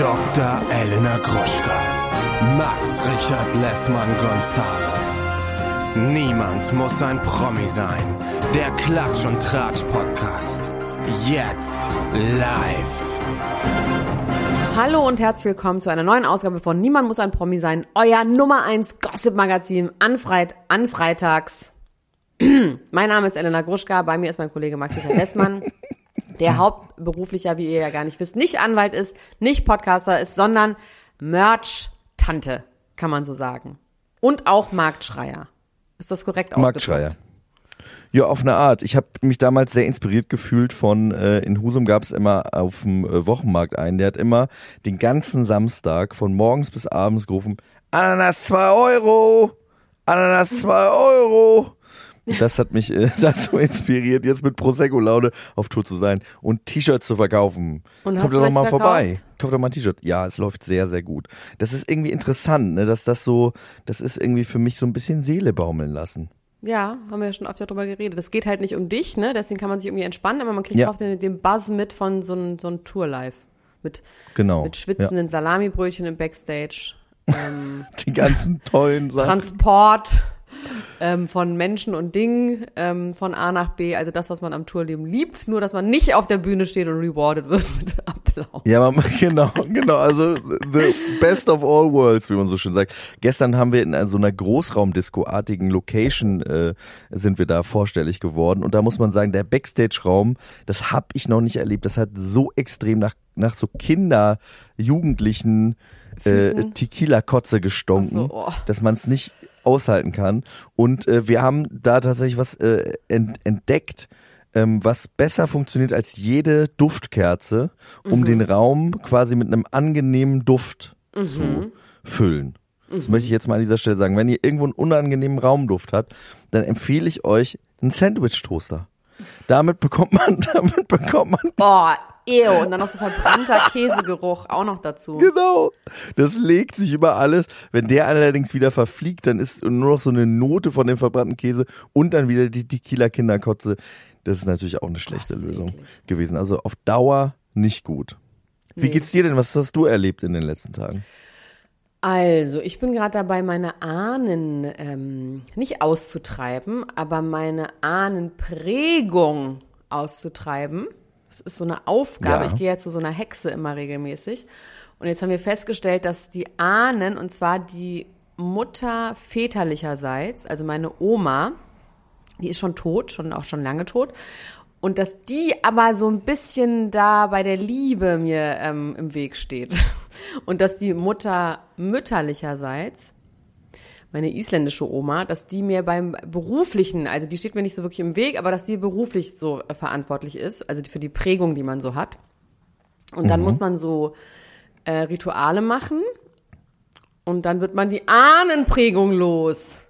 Dr. Elena Gruschka. Max Richard Lessmann Gonzales. Niemand muss ein Promi sein. Der Klatsch und Tratsch Podcast. Jetzt live. Hallo und herzlich willkommen zu einer neuen Ausgabe von Niemand muss ein Promi sein, euer Nummer 1 Gossip-Magazin an, Freit an Freitags. mein Name ist Elena Gruschka, bei mir ist mein Kollege Max Richard Lessmann, der hauptberuflicher, wie ihr ja gar nicht wisst, nicht Anwalt ist, nicht Podcaster ist, sondern Merch-Tante, kann man so sagen. Und auch Marktschreier. Ist das korrekt ausgedrückt? Marktschreier. Ja, auf eine Art. Ich habe mich damals sehr inspiriert gefühlt von, äh, in Husum gab es immer auf dem äh, Wochenmarkt einen, der hat immer den ganzen Samstag von morgens bis abends gerufen, Ananas 2 Euro, Ananas 2 Euro. Das hat mich äh, dazu inspiriert, jetzt mit Prosecco-Laune auf Tour zu sein und T-Shirts zu verkaufen. Und Kommt doch mal verkauft? vorbei. Kauft doch mal ein T-Shirt. Ja, es läuft sehr, sehr gut. Das ist irgendwie interessant, ne, dass das so, das ist irgendwie für mich so ein bisschen Seele baumeln lassen. Ja, haben wir ja schon öfter drüber geredet. Es geht halt nicht um dich, ne? Deswegen kann man sich irgendwie entspannen, aber man kriegt Ja. auch den, den Buzz mit von so einem so einem Tour-Live. Mit, Genau. mit schwitzenden Salamibrötchen im Backstage. Ähm, Die ganzen tollen Sachen. Transport ähm, von Menschen und Dingen ähm, von A nach B. Also das, was man am Tourleben liebt. Nur, dass man nicht auf der Bühne steht und rewarded wird mit Applaus. Ja, man, genau, genau. Also the best of all worlds, wie man so schön sagt. Gestern haben wir in so einer Großraumdisco-artigen Location äh, sind wir da vorstellig geworden und da muss man sagen, der Backstage-Raum, das hab ich noch nicht erlebt. Das hat so extrem nach nach so Kinder, Jugendlichen äh. Tequila-Kotze gestunken, so, oh. dass man es nicht aushalten kann. Und äh, wir haben da tatsächlich was äh, ent entdeckt, ähm, was besser funktioniert als jede Duftkerze, um den Raum quasi mit einem angenehmen Duft zu füllen. Das möchte ich jetzt mal an dieser Stelle sagen. Wenn ihr irgendwo einen unangenehmen Raumduft habt, dann empfehle ich euch einen Sandwich-Toaster. Damit bekommt man, damit bekommt man Boah, ew. Und dann noch so verbrannter Käsegeruch auch noch dazu. Genau. Das legt sich über alles. Wenn der allerdings wieder verfliegt, dann ist nur noch so eine Note von dem verbrannten Käse und dann wieder die Tequila-Kinderkotze. Das ist natürlich auch eine schlechte Lösung eklig. gewesen. Also auf Dauer nicht gut. Wie Nee. geht's dir denn? Was hast du erlebt in den letzten Tagen? Also, ich bin gerade dabei, meine Ahnen ähm, nicht auszutreiben, aber meine Ahnenprägung auszutreiben. Das ist so eine Aufgabe. Ja. Ich gehe ja zu so einer Hexe immer regelmäßig. Und jetzt haben wir festgestellt, dass die Ahnen, und zwar die Mutter väterlicherseits, also meine Oma, die ist schon tot, schon auch schon lange tot. Und dass die aber so ein bisschen da bei der Liebe mir ähm, im Weg steht. Und dass die Mutter mütterlicherseits, meine isländische Oma, dass die mir beim beruflichen, also die steht mir nicht so wirklich im Weg, aber dass die beruflich so äh, verantwortlich ist, also für die Prägung, die man so hat. Und dann muss man so äh, Rituale machen und dann wird man die Ahnenprägung los.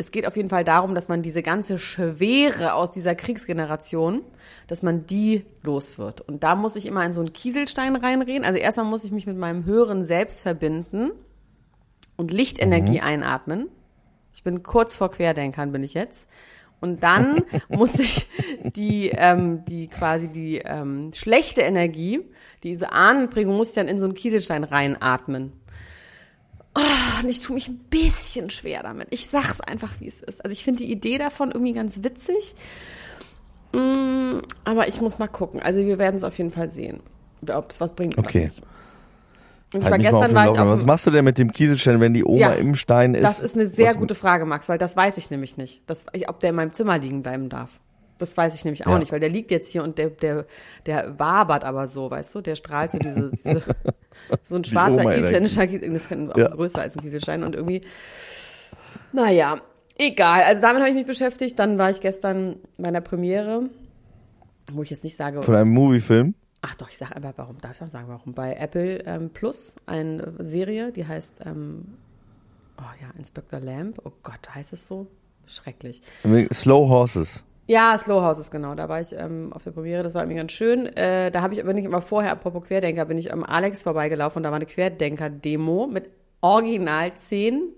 Es geht auf jeden Fall darum, dass man diese ganze Schwere aus dieser Kriegsgeneration, dass man die los wird. Und da muss ich immer in so einen Kieselstein reinreden. Also erstmal muss ich mich mit meinem höheren Selbst verbinden und Lichtenergie einatmen. Ich bin kurz vor Querdenkern, bin ich jetzt. Und dann muss ich die, ähm, die quasi die ähm, schlechte Energie, diese Ahnenprägung, muss ich dann in so einen Kieselstein reinatmen. Oh, und ich tue mich ein bisschen schwer damit. Ich sag's einfach, wie es ist. Also ich finde die Idee davon irgendwie ganz witzig. Mm, aber ich muss mal gucken. Also wir werden es auf jeden Fall sehen, ob es was bringt. Okay. Und ich Halt war mal auf gestern war ich auf Was machst du denn mit dem Kieselstein, wenn die Oma Ja, im Stein ist? das ist eine sehr Was- gute Frage, Max, weil das weiß ich nämlich nicht. Das, ob der in meinem Zimmer liegen bleiben darf. Das weiß ich nämlich auch Ja. nicht, weil der liegt jetzt hier und der, der, der wabert aber so, weißt du? Der strahlt so diese, diese so ein schwarzer isländischer Kiesel, das ist auch Ja. größer als ein Kieselstein und irgendwie, naja, egal. Also damit habe ich mich beschäftigt. Dann war ich gestern bei einer Premiere, wo ich jetzt nicht sage, Von einem Moviefilm? Ach doch, ich sage einfach, warum darf ich auch sagen, warum? Bei Apple ähm, Plus eine Serie, die heißt, ähm, oh ja, Inspector Lamb. Oh Gott, heißt es so? Schrecklich. Slow Horses. Ja, Slow Houses, genau. Da war ich ähm, auf der Premiere, das war irgendwie ganz schön. Äh, da habe ich aber nicht immer vorher, apropos Querdenker, bin ich am Alex vorbeigelaufen und da war eine Querdenker-Demo mit original zehn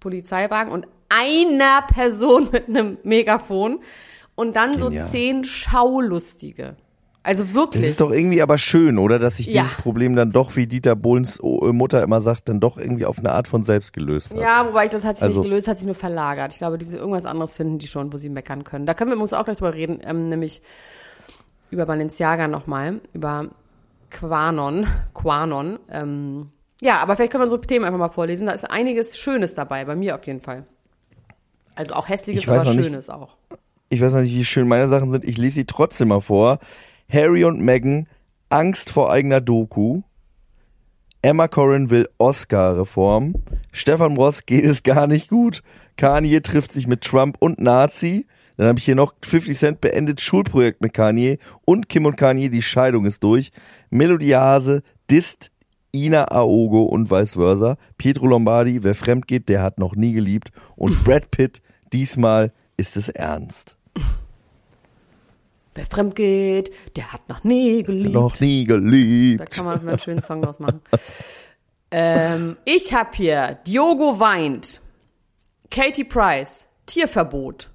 Polizeiwagen und einer Person mit einem Megafon und dann Genial. so zehn Schaulustige. Also wirklich. Das ist doch irgendwie aber schön, oder? Dass sich Ja. dieses Problem dann doch, wie Dieter Bohlens äh, Mutter immer sagt, dann doch irgendwie auf eine Art von selbst gelöst hat. Ja, wobei ich das hat sich Also- nicht gelöst, hat sich nur verlagert. Ich glaube, diese irgendwas anderes finden die schon, wo sie meckern können. Da können wir uns auch gleich drüber reden, ähm, nämlich über Balenciaga nochmal, über Quanon, Quanon. Ähm, ja, aber vielleicht können wir so Themen einfach mal vorlesen. Da ist einiges Schönes dabei, bei mir auf jeden Fall. Also auch hässliches, aber noch nicht- Schönes auch. Ich weiß noch nicht, wie schön meine Sachen sind. Ich lese sie trotzdem mal vor. Harry und Meghan, Angst vor eigener Doku. Emma Corrin will Oscar-Reform. Stefan Ross geht es gar nicht gut. Kanye trifft sich mit Trump und Nazi. Dann habe ich hier noch 50 Cent beendet Schulprojekt mit Kanye und Kim und Kanye, die Scheidung ist durch. Melodie Hase disst Ina Aogo und vice versa. Pietro Lombardi, wer fremd geht, der hat noch nie geliebt. Und Brad Pitt, diesmal ist es ernst. Wer fremd geht, der hat noch nie geliebt. Noch nie Da geliebt. kann man einen schönen Song draus machen. ähm, ich habe hier Diogo weint, Katie Price, Tierverbot,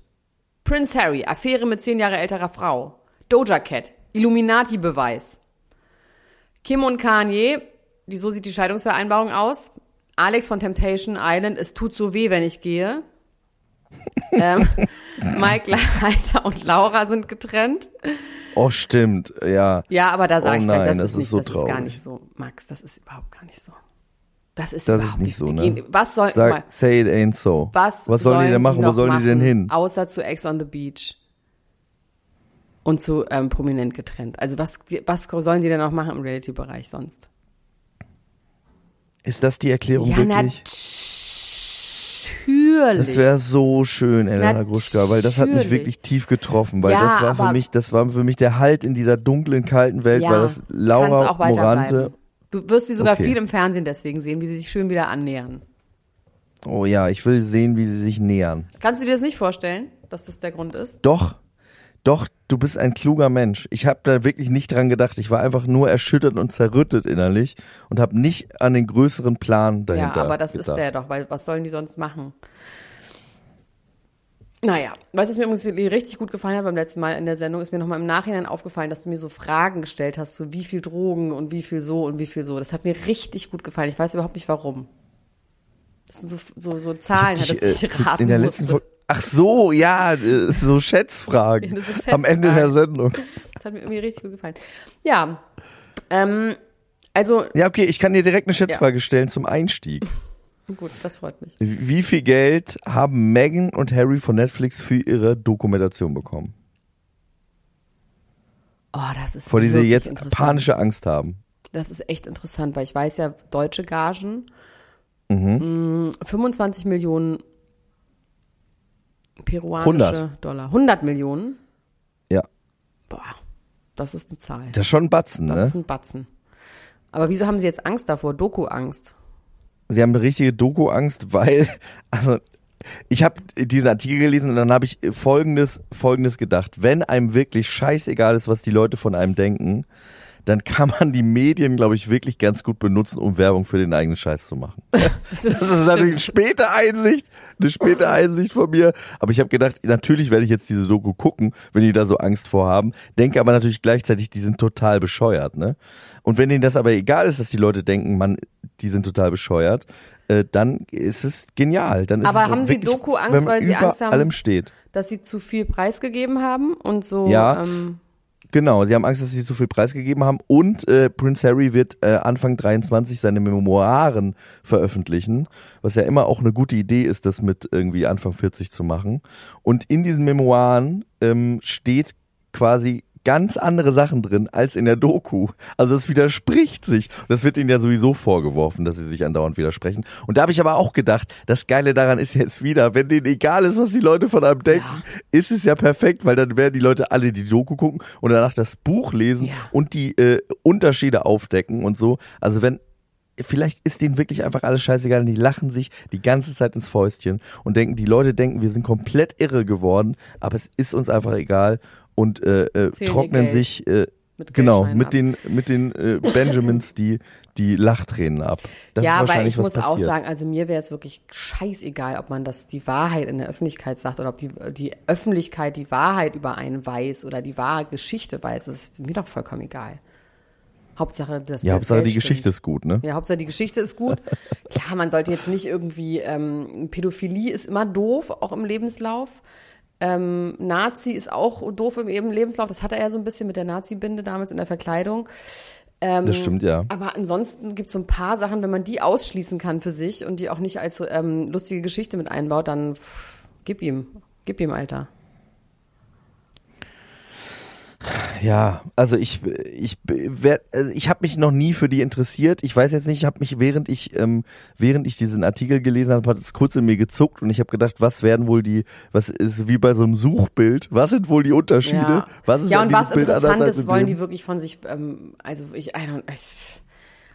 Prince Harry, Affäre mit zehn Jahre älterer Frau, Doja Cat, Illuminati-Beweis, Kim und Kanye, die, so sieht die Scheidungsvereinbarung aus, Alex von Temptation Island, es tut so weh, wenn ich gehe. ähm, Mike Leiter und Laura sind getrennt. Oh, stimmt, ja. Ja, aber da sage Oh ich gleich, nein, das, das ist nicht, so das ist gar nicht so. Max, das ist überhaupt gar nicht so. Das ist, Das überhaupt ist nicht so, Die ne? Gehen, was soll, guck mal, Sag, say it ain't so. was, was sollen die denn machen? Wo noch sollen die denn machen, hin? Außer zu Ex on the Beach. Und zu ähm, prominent getrennt. Also was, was sollen die denn noch machen im Reality-Bereich sonst? Ist das die Erklärung Ja, wirklich? natürlich. Das wäre so schön, Elena Gruschka, weil das hat mich Natürlich. wirklich tief getroffen, weil Ja, das war für mich, das war für mich der Halt in dieser dunklen, kalten Welt, ja, weil das Laura. Morante, Du wirst sie sogar Okay. viel im Fernsehen deswegen sehen, wie sie sich schön wieder annähern. oh ja, ich will sehen, wie sie sich nähern. Kannst du dir das nicht vorstellen, dass das der Grund ist? Doch, doch, du bist ein kluger Mensch. Ich habe da wirklich nicht dran gedacht. Ich war einfach nur erschüttert und zerrüttet innerlich und habe nicht an den größeren Plan dahinter Ja, aber das gedacht. ist der doch, weil was sollen die sonst machen? Naja, was es mir übrigens richtig gut gefallen hat beim letzten Mal in der Sendung, ist mir nochmal im Nachhinein aufgefallen, dass du mir so Fragen gestellt hast, so wie viel Drogen und wie viel so und wie viel so. Das hat mir richtig gut gefallen. Ich weiß überhaupt nicht warum. Das sind so, so, so Zahlen, Ich, dass ich äh, raten in der letzten musste. Folge. Ach so, ja, äh, so Schätzfragen Ja, sind am Ende der Sendung. Das hat mir irgendwie richtig gut gefallen. Ja, ähm, also, Ja, okay, ich kann dir direkt eine Schätzfrage stellen zum Einstieg. gut, das freut mich. Wie viel Geld haben Meghan und Harry von Netflix für ihre Dokumentation bekommen? Oh, das ist Vor die sie jetzt panische Angst haben. Das ist echt interessant, weil ich weiß ja, deutsche Gagen, Mhm. mh, 25 Millionen peruanische 100. Dollar. 100 Millionen? Ja. Boah, das ist eine Zahl. Das ist schon ein Batzen, Das ne? ist ein Batzen. Aber wieso haben sie jetzt Angst davor? Doku-Angst. Sie haben eine richtige Doku-Angst, weil, also, ich habe diesen Artikel gelesen und dann habe ich folgendes, folgendes gedacht. Wenn einem wirklich scheißegal ist, was die Leute von einem denken, dann kann man die Medien, glaube ich, wirklich ganz gut benutzen, um Werbung für den eigenen Scheiß zu machen. Das ist natürlich eine späte Einsicht, eine späte Einsicht von mir. Aber ich habe gedacht, natürlich werde ich jetzt diese Doku gucken, wenn die da so Angst vorhaben. Denke aber natürlich gleichzeitig, die sind total bescheuert, ne? Und wenn denen das aber egal ist, dass die Leute denken, man, die sind total bescheuert, äh, dann ist es genial. Dann ist Aber es haben Sie wirklich, Doku-Angst, wenn man weil Sie Angst haben- allem steht. Dass sie zu viel preisgegeben haben und so. Ja. Ähm, Genau, sie haben Angst, dass sie zu viel preisgegeben haben und äh, Prince Harry wird äh, Anfang 23 seine Memoiren veröffentlichen, was ja immer auch eine gute Idee ist, das mit irgendwie Anfang 40 zu machen. Und in diesen Memoiren ähm, steht quasi ganz andere Sachen drin als in der Doku. Also das widerspricht sich. Und das wird ihnen ja sowieso vorgeworfen, dass sie sich andauernd widersprechen. Und da habe ich aber auch gedacht, das Geile daran ist jetzt wieder, wenn denen egal ist, was die Leute von einem denken, Ja. ist es ja perfekt, weil dann werden die Leute alle die Doku gucken und danach das Buch lesen Ja. und die äh, Unterschiede aufdecken und so. Also wenn Vielleicht ist denen wirklich einfach alles scheißegal und die lachen sich die ganze Zeit ins Fäustchen und denken, die Leute denken, wir sind komplett irre geworden, aber es ist uns einfach egal und äh, äh, trocknen Geld. sich, äh, mit Genau, mit ab. den, mit den äh, Benjamins die, die Lachtränen ab. Das ja, ist aber wahrscheinlich ich was muss passiert. auch sagen, also mir wäre es wirklich scheißegal, ob man das die Wahrheit in der Öffentlichkeit sagt oder ob die, die Öffentlichkeit die Wahrheit über einen weiß oder die wahre Geschichte weiß. Das ist mir doch vollkommen egal. Hauptsache, das ja, Hauptsache die Geschichte ist gut, ne? Ja, Hauptsache die Geschichte ist gut. Klar, man sollte jetzt nicht irgendwie, ähm, Pädophilie ist immer doof, auch im Lebenslauf. Ähm, Nazi ist auch doof im eben Lebenslauf. Das hatte er ja so ein bisschen mit der Nazi-Binde damals in der Verkleidung. Ähm, Das stimmt, ja. Aber ansonsten gibt es so ein paar Sachen, wenn man die ausschließen kann für sich und die auch nicht als ähm, lustige Geschichte mit einbaut, dann pff, gib ihm. Gib ihm, Alter. Ja, also ich ich also ich habe mich noch nie für die interessiert. Ich weiß jetzt nicht, ich habe mich während ich ähm, während ich diesen Artikel gelesen habe, hat es kurz in mir gezuckt und ich habe gedacht, was werden wohl die was ist wie bei so einem Suchbild, was sind wohl die Unterschiede? Ja, Was ist ja und was Bild Interessantes in wollen die wirklich von sich, ähm, also ich, I don't, ich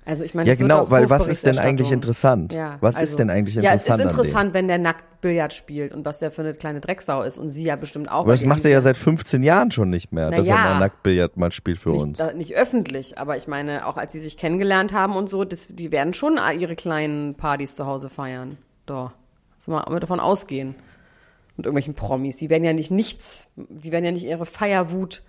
also ich meine, Ja, genau, weil was ist denn eigentlich interessant? Ja, was also- ist denn eigentlich Ja, es interessant? ist interessant, wenn der nackt Billard spielt und was der für eine kleine Drecksau ist und sie ja bestimmt auch. Aber das macht er ja seit 15 Jahren schon nicht mehr, Na dass er ja. mal Nacktbillard mal spielt für nicht, uns. da, nicht öffentlich, aber ich meine, auch als sie sich kennengelernt haben und so, das, die werden schon ihre kleinen Partys zu Hause feiern. Doch. Lass mal mal davon ausgehen. Mit irgendwelchen Promis. Die werden ja nicht nichts, die werden ja nicht ihre Feierwut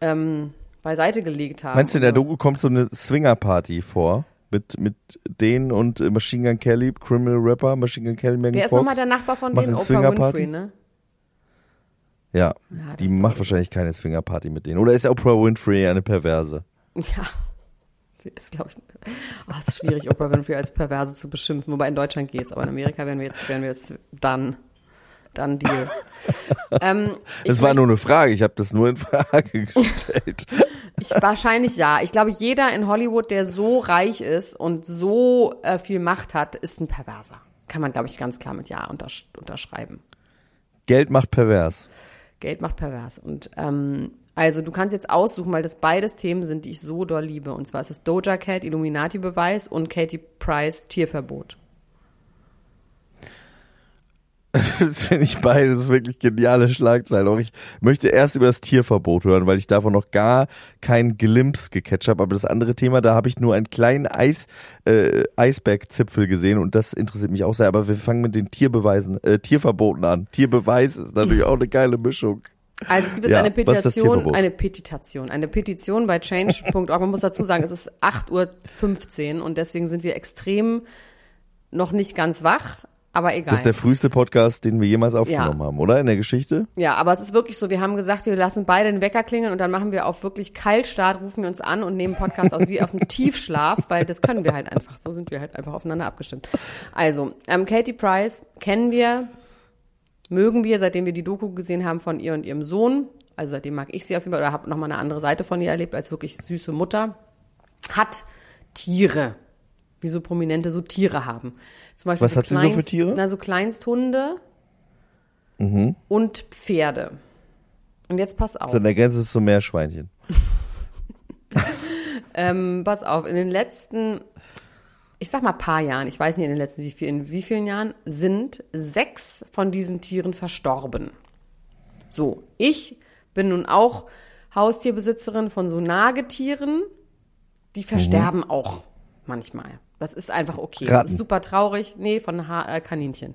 ähm, beiseite gelegt haben. Meinst du, in der Doku kommt so eine Swinger-Party vor? Mit, mit denen und äh, Machine Gun Kelly, Criminal Rapper, Machine Gun Kelly, Megan Wer ist nochmal der Nachbar von denen? Oprah? Winfrey, ne? Ja, Ja, die macht wahrscheinlich keine Swingerparty mit denen. Oder ist Oprah Winfrey eine Perverse? Ja. Ist, glaube ich, oh, es ist schwierig, Oprah Winfrey als Perverse zu beschimpfen, wobei in Deutschland geht's, aber in Amerika werden wir jetzt, werden wir jetzt dann, dann Deal. ähm, Das war nur eine Frage, ich habe das nur in Frage gestellt. Ich, wahrscheinlich ja. Ich glaube, jeder in Hollywood, der so reich ist und so äh, viel Macht hat, ist ein Perverser. Kann man, glaube ich, ganz klar mit Ja untersch unterschreiben. Geld macht pervers. Geld macht pervers. Und ähm, also du kannst jetzt aussuchen, weil das beides Themen sind, die ich so doll liebe. Und zwar ist es Doja Cat, Illuminati-Beweis und Katie Price, Tierverbot. Das finde ich beides wirklich geniale Schlagzeilen. Auch ich möchte erst über das Tierverbot hören, weil ich davon noch gar keinen Glimps gecatcht habe. Aber das andere Thema, da habe ich nur einen kleinen Eis, äh, Eisbergzipfel gesehen und das interessiert mich auch sehr. Aber wir fangen mit den Tierbeweisen, äh, Tierverboten an. Tierbeweis ist natürlich auch eine geile Mischung. Also es gibt jetzt Ja, eine Petition, eine Petitation, eine Petition bei change.org. Man muss dazu sagen, es ist 8.15 Uhr und deswegen sind wir extrem noch nicht ganz wach, aber egal. Das ist der früheste Podcast, den wir jemals aufgenommen haben, oder? In der Geschichte? Ja, aber es ist wirklich so, wir haben gesagt, wir lassen beide den Wecker klingeln und dann machen wir auf wirklich Kaltstart, rufen wir uns an und nehmen Podcast aus wie aus dem Tiefschlaf, weil das können wir halt einfach. So sind wir halt einfach aufeinander abgestimmt. Also, ähm, Katie Price kennen wir, mögen wir, seitdem wir die Doku gesehen haben von ihr und ihrem Sohn. Also seitdem mag ich sie auf jeden Fall oder habe nochmal eine andere Seite von ihr erlebt als wirklich süße Mutter. Hat Tiere. Wie so Prominente so Tiere haben. Zum Beispiel Was hat sie so für Tiere? Mhm. Na, so Kleinsthunde und Pferde. Und jetzt pass auf. So in der Grenze zum Meerschweinchen. Ähm, pass auf, in den letzten, ich sag mal paar Jahren, ich weiß nicht in den letzten wie viel, in wie vielen Jahren, sind sechs von diesen Tieren verstorben. So, ich bin nun auch Haustierbesitzerin von so Nagetieren, die versterben auch manchmal. Das ist einfach okay. Das Ratten. ist super traurig. Nee, von ha äh, Kaninchen.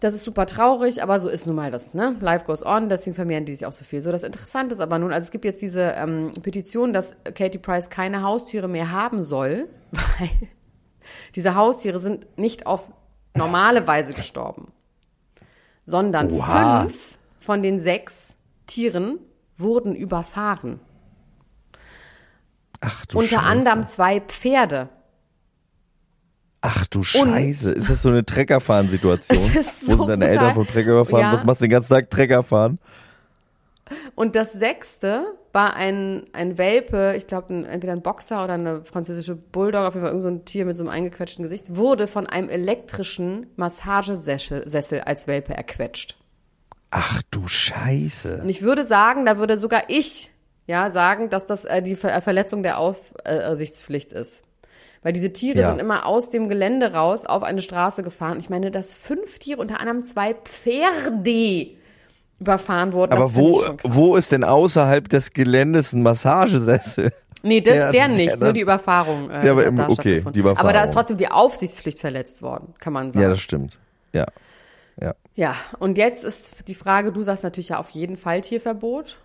Das ist super traurig, aber so ist nun mal das, ne? Life goes on, deswegen vermehren die sich auch so viel. So, das Interessante ist aber nun, also es gibt jetzt diese ähm, Petition, dass Katie Price keine Haustiere mehr haben soll, weil diese Haustiere sind nicht auf normale Weise gestorben, sondern Oha. fünf von den sechs Tieren wurden überfahren. Ach du Unter Scheiße. anderem zwei Pferde. Ach du Scheiße. Ist das so eine Treckerfahren-Situation? Ist Wo so sind deine. Eltern vom Trecker überfahren? Ja. Was machst du den ganzen Tag Trecker fahren? Und das sechste war ein, ein Welpe, ich glaube entweder ein Boxer oder eine französische Bulldog, auf jeden Fall irgend so ein Tier mit so einem eingequetschten Gesicht, wurde von einem elektrischen Massagesessel Sessel als Welpe erquetscht. Ach du Scheiße. Und ich würde sagen, da würde sogar ich ja sagen, dass das äh, die Ver Verletzung der Aufsichtspflicht ist. Weil diese Tiere Ja. sind immer aus dem Gelände raus auf eine Straße gefahren. Ich meine, dass fünf Tiere, unter anderem zwei Pferde, überfahren wurden. Aber wo, wo ist denn außerhalb des Geländes ein Massagesessel? Nee, das, der der nicht, dann- nur die Überfahrung. Äh, Der war im- okay, die Überfahrung. Aber da ist trotzdem die Aufsichtspflicht verletzt worden, kann man sagen. Ja, das stimmt. Ja. Ja. Ja, und jetzt ist die Frage, du sagst natürlich ja auf jeden Fall Tierverbot.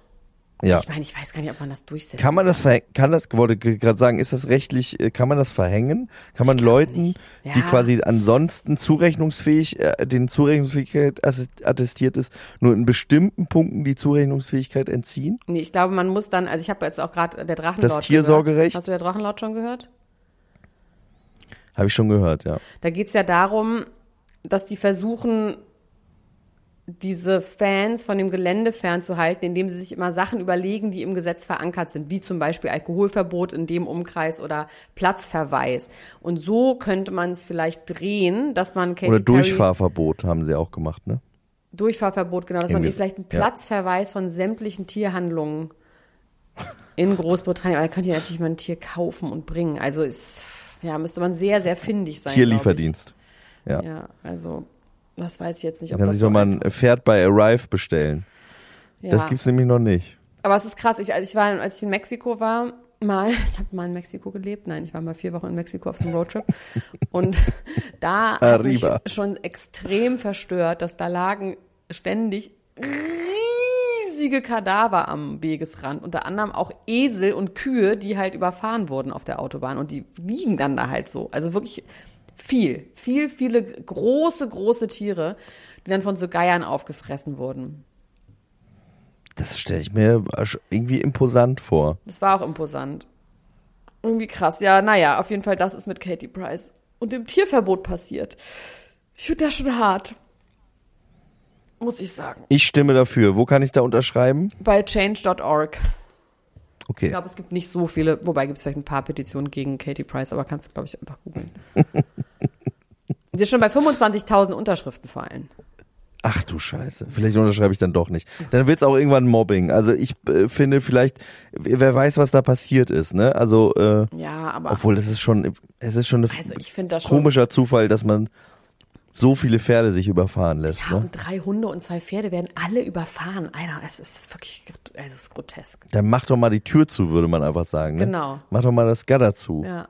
Ja. Ich meine, ich weiß gar nicht, ob man das durchsetzt. Kann man das verhängen, kann das, wollte gerade sagen, ist das rechtlich, äh, kann man das verhängen? Kann man Leuten, nicht. die Ja. quasi ansonsten zurechnungsfähig, äh, den Zurechnungsfähigkeit attestiert ist, nur in bestimmten Punkten die Zurechnungsfähigkeit entziehen? Nee, ich glaube, man muss dann, also ich habe jetzt auch gerade der Drachenlord Das Tiersorgerecht? Gehört. Hast du der Drachenlord schon gehört? Habe ich schon gehört, ja. Da geht es ja darum, dass die versuchen, diese Fans von dem Gelände fernzuhalten, indem sie sich immer Sachen überlegen, die im Gesetz verankert sind, wie zum Beispiel Alkoholverbot in dem Umkreis oder Platzverweis. Und so könnte man es vielleicht drehen, dass man Katy Oder Perry Durchfahrverbot haben sie auch gemacht, ne? Durchfahrverbot, genau, dass man Irgendwie, ihr vielleicht einen ja. Platzverweis von sämtlichen Tierhandlungen in Großbritannien, aber da könnt ihr natürlich mal ein Tier kaufen und bringen. Also ist, ja, müsste man sehr, sehr findig sein. Tierlieferdienst. Ja. Ja, also das weiß ich jetzt nicht, ob Kann das sich so doch mal ein Pferd bei Arrive bestellen. ja. Das gibt's nämlich noch nicht. Aber es ist krass. Ich, als ich war, als ich in Mexiko war, mal, ich habe mal in Mexiko gelebt. Nein, ich war mal vier Wochen in Mexiko auf so einem Roadtrip. Und da mich Arriba. schon extrem verstört, dass da lagen ständig riesige Kadaver am Wegesrand. Unter anderem auch Esel und Kühe, die halt überfahren wurden auf der Autobahn. Und die liegen dann da halt so. Also wirklich viel, viel, viele große, große Tiere, die dann von so Geiern aufgefressen wurden. Das stelle ich mir irgendwie imposant vor. Das war auch imposant. Irgendwie krass. Ja, naja, auf jeden Fall, das ist mit Katie Price und dem Tierverbot passiert. Ich finde das schon hart. Muss ich sagen. Ich stimme dafür. Wo kann ich da unterschreiben? Bei change.org. Ich Okay. glaube, es gibt nicht so viele, wobei gibt es vielleicht ein paar Petitionen gegen Katie Price, aber kannst du, glaube ich, einfach googeln. Die ist schon bei 25.000 Unterschriften vor allem. Ach du Scheiße. Vielleicht unterschreibe ich dann doch nicht. Dann wird's auch irgendwann Mobbing. Also ich äh, finde vielleicht, wer weiß, was da passiert ist, ne? Also, äh, Ja, aber obwohl es ist schon, es ist schon ein also das schon. komischer Zufall, dass man so viele Pferde sich überfahren lässt, Ja, ne? und drei Hunde und zwei Pferde werden alle überfahren. Alter, es ist wirklich, also es ist grotesk. Dann mach doch mal die Tür zu, würde man einfach sagen, ne? Genau. Mach doch mal das Gatter zu. Ja.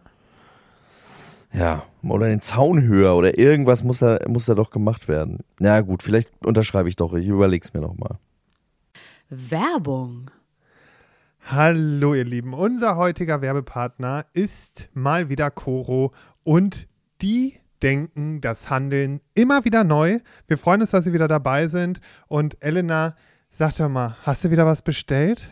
Ja, oder den Zaun höher oder irgendwas muss da, muss da doch gemacht werden. Na gut, vielleicht unterschreibe ich doch. Ich überleg's mir noch mal. Werbung. Hallo ihr Lieben, unser heutiger Werbepartner ist mal wieder Coro und die denken das Handeln immer wieder neu. Wir freuen uns, dass Sie wieder dabei sind und Elena, sag doch mal, hast du wieder was bestellt?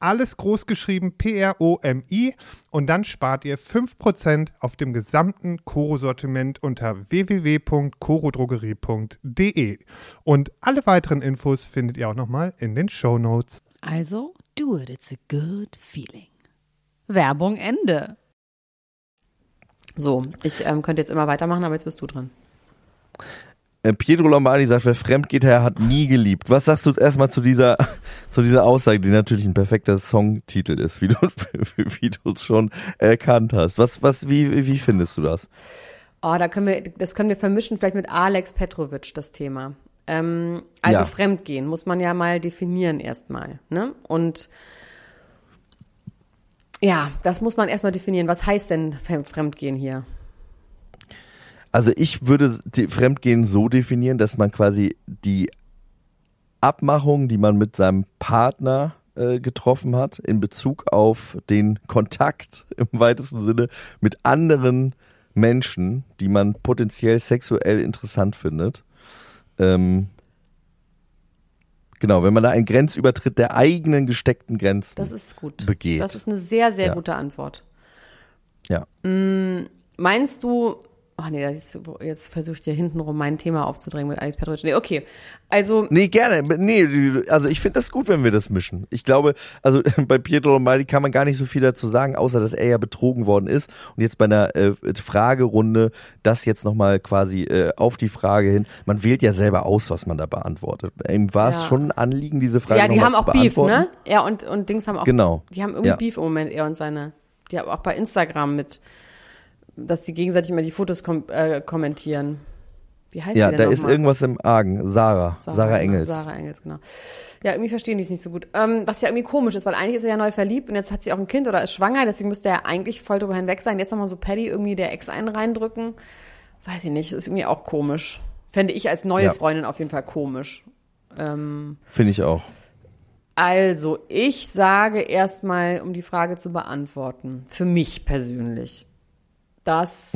alles groß geschrieben P-R-O-M-I und dann spart ihr 5% auf dem gesamten Koro-Sortiment unter www.korodrogerie.de. Und alle weiteren Infos findet ihr auch nochmal in den Show Notes. Also, do it, it's a good feeling. Werbung Ende. So, ich ähm, könnte jetzt immer weitermachen, aber jetzt bist du dran. Äh, Pietro Lombardi sagt, wer fremd geht, der hat nie geliebt. Was sagst du erstmal zu dieser, zu dieser Aussage, die natürlich ein perfekter Songtitel ist, wie du, wie du es schon erkannt hast? Was, was, wie, wie findest du das? Oh, da können wir, das können wir vermischen, vielleicht mit Alex Petrovic, das Thema. Ähm, also Ja. Fremdgehen muss man ja mal definieren erstmal. Ne? Und ja, das muss man erstmal definieren. Was heißt denn Fremdgehen hier? Also ich würde die Fremdgehen so definieren, dass man quasi die Abmachung, die man mit seinem Partner äh, getroffen hat, in Bezug auf den Kontakt im weitesten Sinne mit anderen Menschen, die man potenziell sexuell interessant findet. Ähm, genau, wenn man da einen Grenzübertritt der eigenen gesteckten Grenzen Das ist gut. begeht. Das ist eine sehr, sehr Ja. gute Antwort. ja. Meinst du, ach nee, ist, jetzt versuche ich dir hintenrum mein Thema aufzudrängen mit Alex Petrovic. Nee, okay. Also, Nee, gerne. Nee, also ich finde das gut, wenn wir das mischen. Ich glaube, also bei Pietro Lombardi kann man gar nicht so viel dazu sagen, außer dass er ja betrogen worden ist und jetzt bei einer äh, Fragerunde das jetzt nochmal quasi äh, auf die Frage hin, man wählt ja selber aus, was man da beantwortet. Ihm war es Ja. schon ein Anliegen, diese Frage ja, die haben auch zu Beef, ne? Er und, und Dings haben auch, Genau. die haben irgendwie Ja. Beef im Moment, er und seine, die haben auch bei Instagram mit, dass die gegenseitig immer die Fotos kom äh, kommentieren. Wie heißt Ja, sie denn da ist mal? irgendwas im Argen. Sarah. Sarah, genau, Engels. Sarah Engels, genau. Ja, irgendwie verstehen die es nicht so gut. Ähm, was ja irgendwie komisch ist, weil eigentlich ist er ja neu verliebt und jetzt hat sie auch ein Kind oder ist schwanger, deswegen müsste er eigentlich voll drüber hinweg sein. Jetzt nochmal so Paddy irgendwie der Ex einen reindrücken. Weiß ich nicht, ist irgendwie auch komisch. Fände ich als neue Ja. Freundin auf jeden Fall komisch. Ähm, Finde ich auch. also, ich sage erstmal, um die Frage zu beantworten, für mich persönlich, dass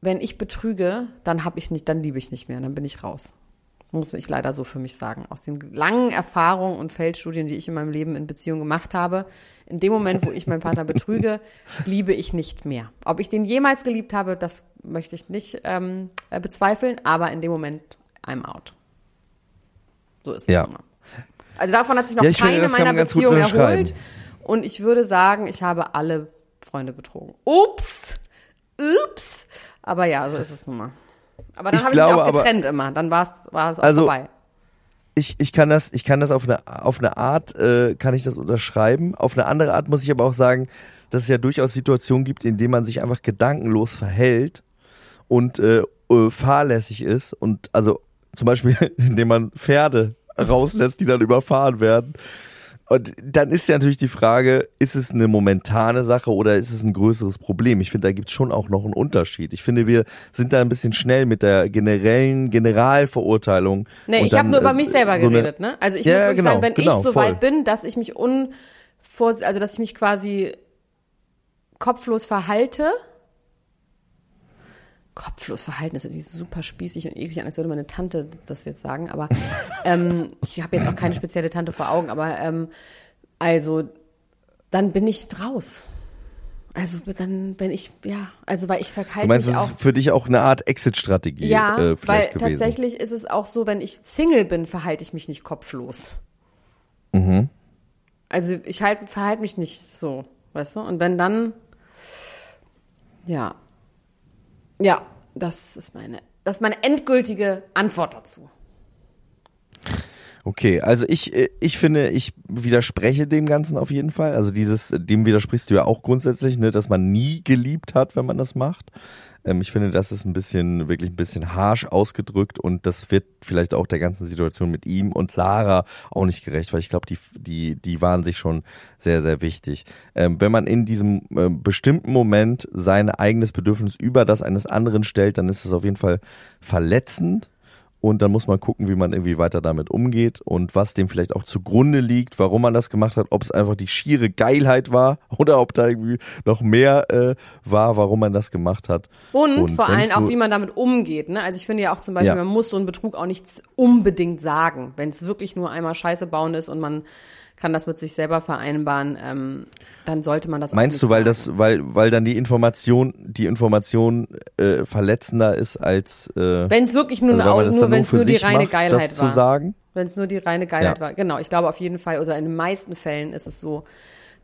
wenn ich betrüge, dann habe ich nicht, dann liebe ich nicht mehr, dann bin ich raus. Muss ich leider so für mich sagen. Aus den langen Erfahrungen und Feldstudien, die ich in meinem Leben in Beziehung gemacht habe, in dem Moment, wo ich meinen Partner betrüge, liebe ich nicht mehr. Ob ich den jemals geliebt habe, das möchte ich nicht ähm, äh, bezweifeln, aber in dem Moment, I'm out. So ist es Ja. immer. Also davon hat sich noch Ja, finde, keine kann meiner Beziehungen erholt. Und ich würde sagen, ich habe alle Freunde betrogen. Ups! Ups! Aber ja, so ist es nun mal. Aber dann habe ich mich auch aber- getrennt immer. Dann war es war es auch Also, vorbei. ich, ich kann das, ich kann das auf eine, auf eine Art, äh, kann ich das unterschreiben. Auf eine andere Art muss ich aber auch sagen, dass es ja durchaus Situationen gibt, in denen man sich einfach gedankenlos verhält und äh, äh, fahrlässig ist und also zum Beispiel, indem man Pferde rauslässt, die dann überfahren werden. Und dann ist ja natürlich die Frage, ist es eine momentane Sache oder ist es ein größeres Problem? Ich finde, da gibt es schon auch noch einen Unterschied. Ich finde, wir sind da ein bisschen schnell mit der generellen Generalverurteilung. Nee, ich habe nur über äh, mich selber so geredet, ne? Also ich Ja, muss wirklich genau, sagen, wenn genau, ich so voll. weit bin, dass ich mich unvor, also dass ich mich quasi kopflos verhalte. Kopflos verhalten ist natürlich super spießig und eklig, an, als würde meine Tante das jetzt sagen, aber ähm, ich habe jetzt auch keine spezielle Tante vor Augen, aber ähm, also dann bin ich raus. Also dann bin ich, ja, also weil ich Du verhalte meinst, mich das auch. ist für dich auch eine Art Exit-Strategie Ja, äh, weil vielleicht gewesen? tatsächlich ist es auch so, wenn ich Single bin, verhalte ich mich nicht kopflos. Mhm. Also ich halt, verhalte mich nicht so, weißt du? Und wenn dann, ja, ja, das ist meine, das ist meine endgültige Antwort dazu. Okay, also ich, äh, ich finde, ich widerspreche dem Ganzen auf jeden Fall. Also dieses, dem widersprichst du ja auch grundsätzlich, ne, dass man nie geliebt hat, wenn man das macht. Ähm, ich finde, das ist ein bisschen, wirklich ein bisschen harsh ausgedrückt und das wird vielleicht auch der ganzen Situation mit ihm und Sarah auch nicht gerecht, weil ich glaube, die, die, die waren sich schon sehr, sehr wichtig. Ähm, wenn man in diesem äh, bestimmten Moment sein eigenes Bedürfnis über das eines anderen stellt, dann ist es auf jeden Fall verletzend. Und dann muss man gucken, wie man irgendwie weiter damit umgeht und was dem vielleicht auch zugrunde liegt, warum man das gemacht hat, ob es einfach die schiere Geilheit war oder ob da irgendwie noch mehr äh, war, warum man das gemacht hat. Und, vor wenn's allem auch, wie man damit umgeht. Ne? Also ich finde ja auch zum Beispiel, Ja. man muss so einen Betrug auch nicht unbedingt sagen. Wenn es wirklich nur einmal Scheiße bauen ist und man kann das mit sich selber vereinbaren, ähm, dann sollte man das Meinst du, weil das, weil, weil dann die Information, die Information äh, verletzender ist als äh, Wenn es wirklich nur, also nur wenn es für nur die reine macht, Geilheit das zu war. sagen? Wenn es nur die reine Geilheit Ja. war. Genau, ich glaube auf jeden Fall, oder in den meisten Fällen ist es so,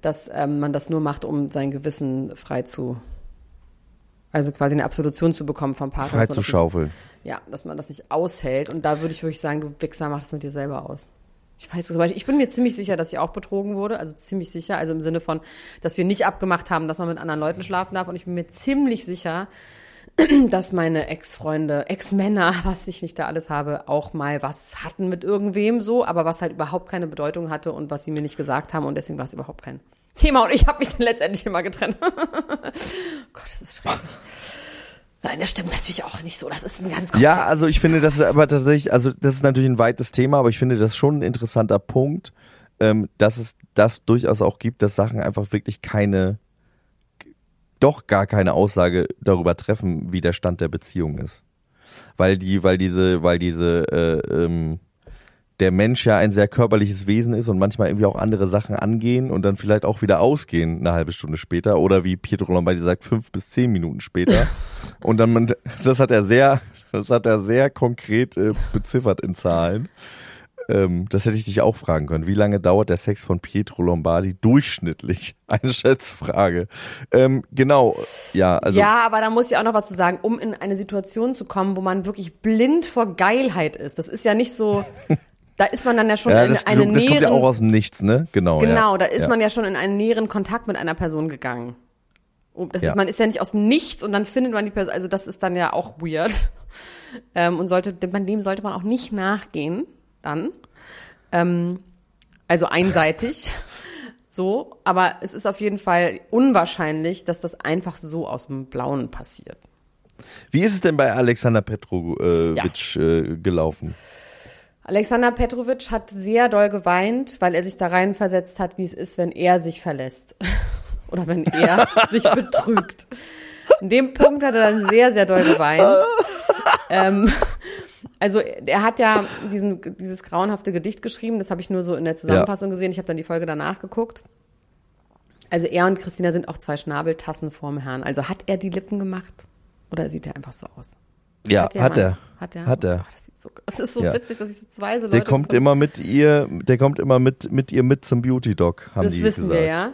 dass ähm, man das nur macht, um sein Gewissen frei zu, also quasi eine Absolution zu bekommen vom Partner. Frei zu schaufeln. Ja, dass man das nicht aushält. Und da würde ich wirklich sagen, du Wichser, mach das mit dir selber aus. Ich weiß zum Beispiel, ich bin mir ziemlich sicher, dass ich auch betrogen wurde, also ziemlich sicher, also im Sinne von, dass wir nicht abgemacht haben, dass man mit anderen Leuten schlafen darf. Und ich bin mir ziemlich sicher, dass meine Ex-Freunde, Ex-Männer, was ich nicht da alles habe, auch mal was hatten mit irgendwem so, aber was halt überhaupt keine Bedeutung hatte und was sie mir nicht gesagt haben und deswegen war es überhaupt kein Thema und ich habe mich dann letztendlich immer getrennt. Gott, das ist schrecklich. Nein, das stimmt natürlich auch nicht so. Das ist ein ganz Ja, also ich finde, das ist aber tatsächlich, also das ist natürlich ein weites Thema, aber ich finde das schon ein interessanter Punkt, ähm, dass es das durchaus auch gibt, dass Sachen einfach wirklich keine, doch gar keine Aussage darüber treffen, wie der Stand der Beziehung ist. Weil die, weil diese, weil diese, äh, ähm, der Mensch ja ein sehr körperliches Wesen ist und manchmal irgendwie auch andere Sachen angehen und dann vielleicht auch wieder ausgehen eine halbe Stunde später oder wie Pietro Lombardi sagt, fünf bis zehn Minuten später. und dann, das hat er sehr, das hat er sehr konkret äh, beziffert in Zahlen. Ähm, das hätte ich dich auch fragen können. Wie lange dauert der Sex von Pietro Lombardi durchschnittlich? Eine Schätzfrage. Ähm, genau, ja, also ja, aber da muss ich auch noch was zu sagen, um in eine Situation zu kommen, wo man wirklich blind vor Geilheit ist. Das ist ja nicht so, da ist man dann ja schon ja, in das, eine das kommt ja auch näheren, aus dem Nichts, ne? Genau. genau, ja. da ist ja. man ja schon in einen näheren Kontakt mit einer Person gegangen. Und Das ist, man ist ja nicht aus dem Nichts und dann findet man die Person, also das ist dann ja auch weird. Ähm, und sollte, dem dem sollte man auch nicht nachgehen, dann. Ähm, also einseitig. So, aber es ist auf jeden Fall unwahrscheinlich, dass das einfach so aus dem Blauen passiert. Wie ist es denn bei Alexander Petrovic äh, gelaufen? Alexander Petrovic hat sehr doll geweint, weil er sich da reinversetzt hat, wie es ist, wenn er sich verlässt. Oder wenn er sich betrügt. In dem Punkt hat er dann sehr, sehr doll geweint. ähm, also er hat ja diesen, dieses grauenhafte Gedicht geschrieben, das habe ich nur so in der Zusammenfassung gesehen. Ich habe dann die Folge danach geguckt. Also er und Christina sind auch zwei Schnabeltassen vorm Herrn. Also hat er die Lippen gemacht? Oder sieht er einfach so aus? Ja, hat Mann- er. Hat er? Hat er. Oh, das, so, das ist so Ja. witzig, dass ich so zwei so Leute Der kommt immer mit ihr, der kommt immer mit, mit ihr mit zum Beauty Dog, haben Das die wissen gesagt. wir, ja.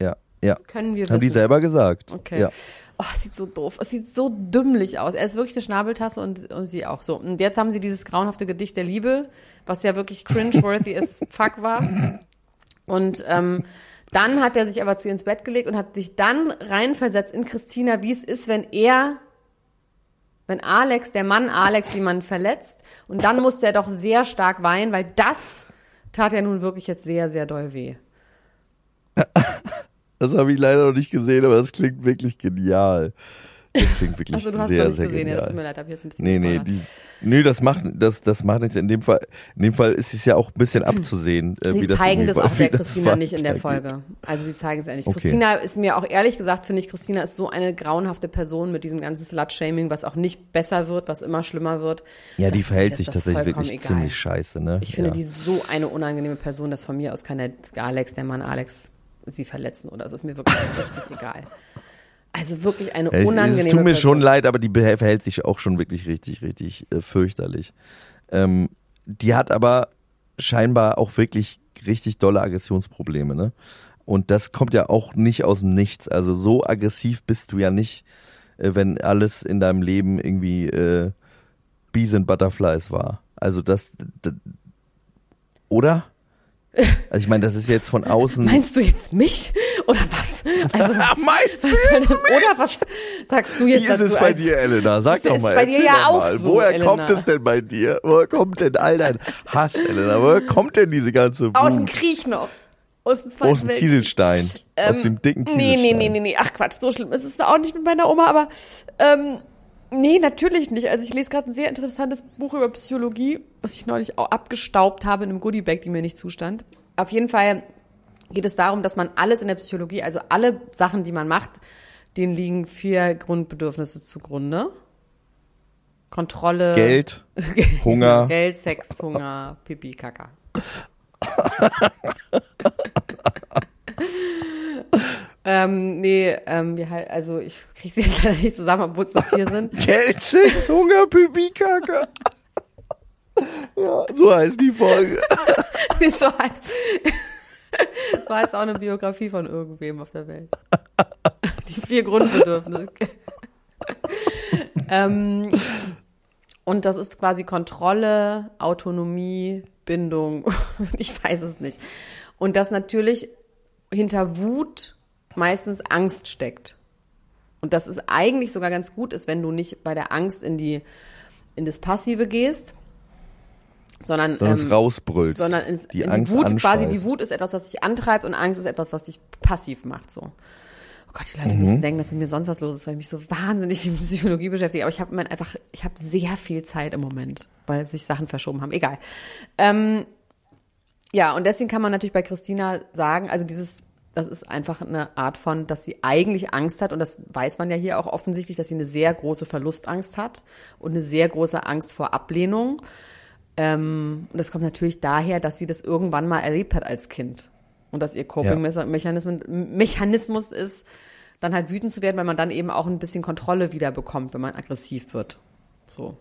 Ja, ja. Das können wir Haben die wissen. selber gesagt. Okay. Ja. Oh, es sieht so doof. Es sieht so dümmlich aus. Er ist wirklich eine Schnabeltasse und, und sie auch so. Und jetzt haben sie dieses grauenhafte Gedicht der Liebe, was ja wirklich cringe-worthy as fuck war. Und ähm, dann hat er sich aber zu ihr ins Bett gelegt und hat sich dann reinversetzt in Christina, wie es ist, wenn er, wenn Alex, der Mann Alex jemanden verletzt. Und dann musste er doch sehr stark weinen, weil das tat ja nun wirklich jetzt sehr, sehr doll weh. Das habe ich leider noch nicht gesehen, aber das klingt wirklich genial. Das klingt wirklich Also du hast es sehr, doch nicht gesehen, ja, das tut mir genial. leid, habe ich jetzt ein bisschen Nee, nee, die, nee, das macht, das, das macht nichts. In dem Fall, in dem Fall ist es ja auch ein bisschen abzusehen, äh, Sie wie das zeigen das auch der Christina nicht in der. Folge. Also sie zeigen es ja nicht. Okay. Christina ist mir auch ehrlich gesagt, finde ich, Christina ist so eine grauenhafte Person mit diesem ganzen Slut-Shaming, was auch nicht besser wird, was immer schlimmer wird. Ja, die Das- verhält das sich tatsächlich wirklich egal. ziemlich scheiße, ne? Ich finde ja. die so eine unangenehme Person, dass von mir aus kann der Alex, der Mann Alex, sie verletzen oder es ist mir wirklich richtig egal. Also wirklich eine Ja, es, unangenehme es tut mir Person. schon leid, aber die verhält sich auch schon wirklich richtig, richtig äh, fürchterlich. Ähm, die hat aber scheinbar auch wirklich richtig dolle Aggressionsprobleme, ne? Und das kommt ja auch nicht aus dem Nichts. Also so aggressiv bist du ja nicht, äh, wenn alles in deinem Leben irgendwie äh, Bees and Butterflies war. Also das, d- oder? Also ich meine, das ist jetzt von außen. Meinst du jetzt mich oder was? Also was, Meinst was soll das, oder was sagst du jetzt Wie ist es bei dir, Elena? Sag doch ist mal. bei dir ja auch mal. so, Woher Elena. kommt es denn bei dir? Woher kommt denn all dein Hass, Elena? Woher kommt denn diese ganze Wut? aus dem Krieg noch? Aus dem Zweiten Aus dem. Kieselstein. aus dem dicken Ähm, Nee, Kieselstein. nee, nee, nee, nee. Ach Quatsch, so schlimm ist es auch nicht mit meiner Oma, aber ähm, nee, natürlich nicht. Also ich lese gerade ein sehr interessantes Buch über Psychologie, was ich neulich auch abgestaubt habe in einem Goodiebag, die mir nicht zustand. Auf jeden Fall geht es darum, dass man alles in der Psychologie, also alle Sachen, die man macht, denen liegen vier Grundbedürfnisse zugrunde. Kontrolle. Geld, Hunger. Geld, Sex, Hunger, Pipi, Kaka. ähm, nee, ähm, wir halt, also ich krieg sie jetzt leider nicht zusammen, obwohl es nur vier sind. Sex, Hunger, Pipi, Kaka. Ja, so heißt die Folge. so heißt, so heißt auch eine Biografie von irgendwem auf der Welt. Die vier Grundbedürfnisse. ähm, und das ist quasi Kontrolle, Autonomie, Bindung. Ich weiß es nicht. Und dass natürlich hinter Wut meistens Angst steckt. Und dass es eigentlich sogar ganz gut ist, wenn du nicht bei der Angst in die in das Passive gehst, sondern, Sondern es ähm, rausbrüllst. sondern ins, die in Angst die Wut quasi anschreist. die Wut ist etwas, was dich antreibt und Angst ist etwas, was dich passiv macht so. Oh Gott, die Leute Mhm. müssen denken, dass mit mir sonst was los ist, weil ich mich so wahnsinnig viel mit Psychologie beschäftige. Aber ich habe einfach, ich habe sehr viel Zeit im Moment, weil sich Sachen verschoben haben. Egal. Ähm, ja, und deswegen kann man natürlich bei Christina sagen, also dieses, das ist einfach eine Art von, dass sie eigentlich Angst hat und das weiß man ja hier auch offensichtlich, dass sie eine sehr große Verlustangst hat und eine sehr große Angst vor Ablehnung. Ähm, und das kommt natürlich daher, dass sie das irgendwann mal erlebt hat als Kind. Und dass ihr Coping-Mechanismus Mechanismus ist, dann halt wütend zu werden, weil man dann eben auch ein bisschen Kontrolle wieder bekommt, wenn man aggressiv wird. So.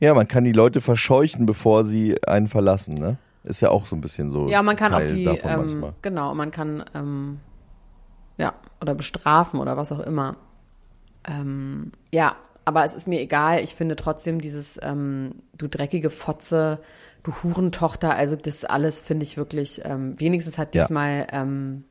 Ja, man kann die Leute verscheuchen, bevor sie einen verlassen, ne? Ist ja auch so ein bisschen so. Ja, man kann Teil auch die, ähm, genau, man kann, ähm, ja, oder bestrafen oder was auch immer. Ähm, ja, aber es ist mir egal. Ich finde trotzdem dieses, ähm, du dreckige Fotze, du Hurentochter, also das alles finde ich wirklich, ähm, wenigstens hat Ja. diesmal ähm,